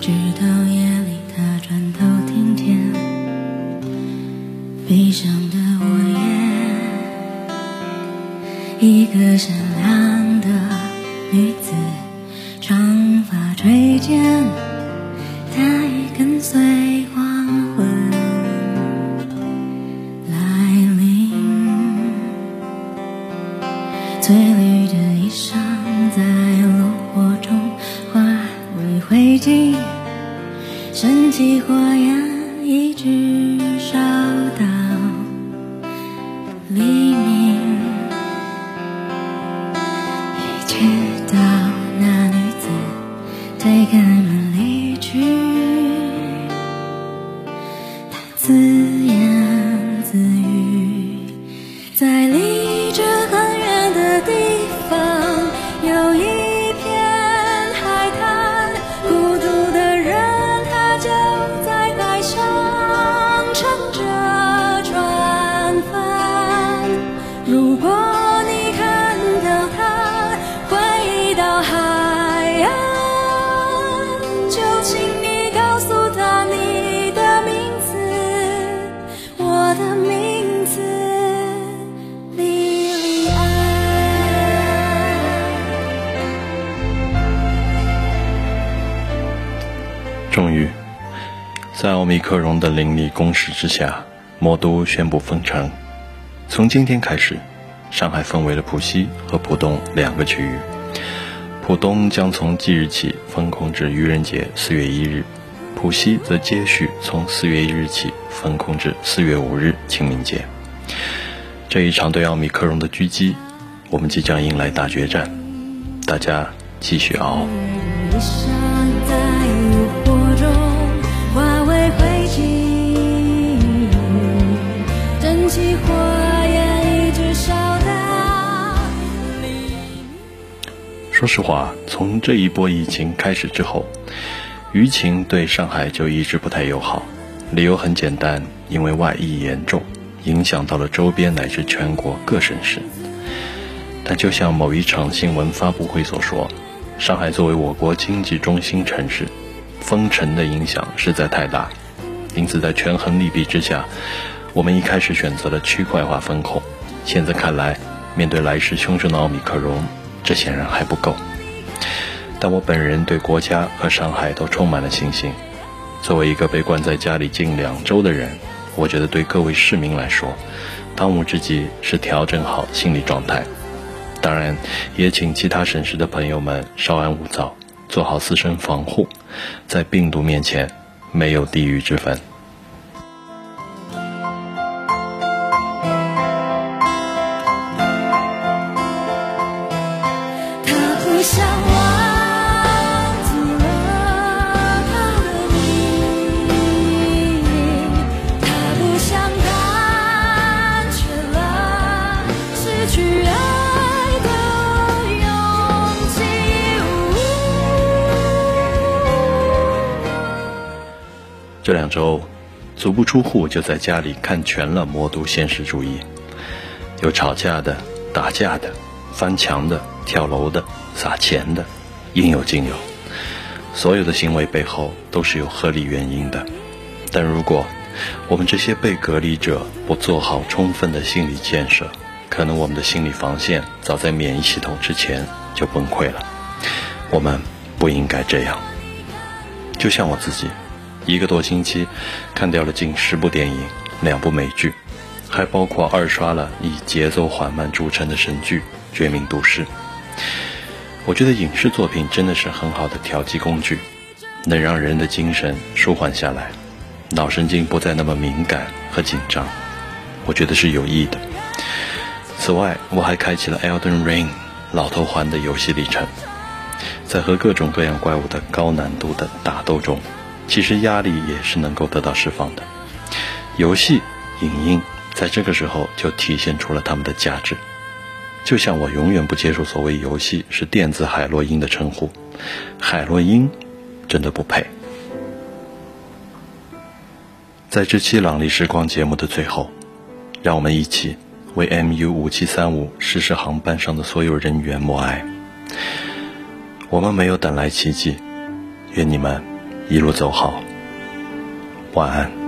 直到夜里他转头听见悲伤的我也，一个善良终于，在奥密克戎的凌厉攻势之下，魔都宣布封城。从今天开始，上海分为了浦西和浦东两个区域。浦东将从即日起封控至愚人节四月一日，浦西则接续从四月一日起封控至四月五日清明节。这一场对奥密克戎的狙击，我们即将迎来大决战，大家继续熬。说实话，从这一波疫情开始之后，舆情对上海就一直不太友好。理由很简单，因为外溢严重，影响到了周边乃至全国各省市。但就像某一场新闻发布会所说，上海作为我国经济中心城市，封城的影响实在太大，因此在权衡利弊之下，我们一开始选择了区块化风控。现在看来，面对来势汹汹的奥密克戎，这显然还不够。但我本人对国家和上海都充满了信心。作为一个被关在家里近两周的人，我觉得对各位市民来说，当务之急是调整好心理状态。当然，也请其他省市的朋友们稍安勿躁，做好自身防护。在病毒面前，没有地域之分。周，足不出户就在家里看全了《魔都现实主义》，有吵架的、打架的、翻墙的、跳楼的、撒钱的，应有尽有。所有的行为背后都是有合理原因的，但如果我们这些被隔离者不做好充分的心理建设，可能我们的心理防线早在免疫系统之前就崩溃了。我们不应该这样。就像我自己，一个多星期看掉了近十部电影、两部美剧，还包括二刷了以节奏缓慢著称的神剧《绝命毒师》。我觉得影视作品真的是很好的调剂工具，能让人的精神舒缓下来，脑神经不再那么敏感和紧张，我觉得是有益的。此外，我还开启了《Elden Ring》老头环的游戏历程，在和各种各样怪物的高难度的打斗中，其实压力也是能够得到释放的。游戏、影音在这个时候就体现出了它们的价值。就像我永远不接受所谓游戏是电子海洛因的称呼，海洛因真的不配。在这期朗丽时光节目的最后，让我们一起为 MU 五七三五失事航班上的所有人员默哀。我们没有等来奇迹，愿你们一路走好。晚安。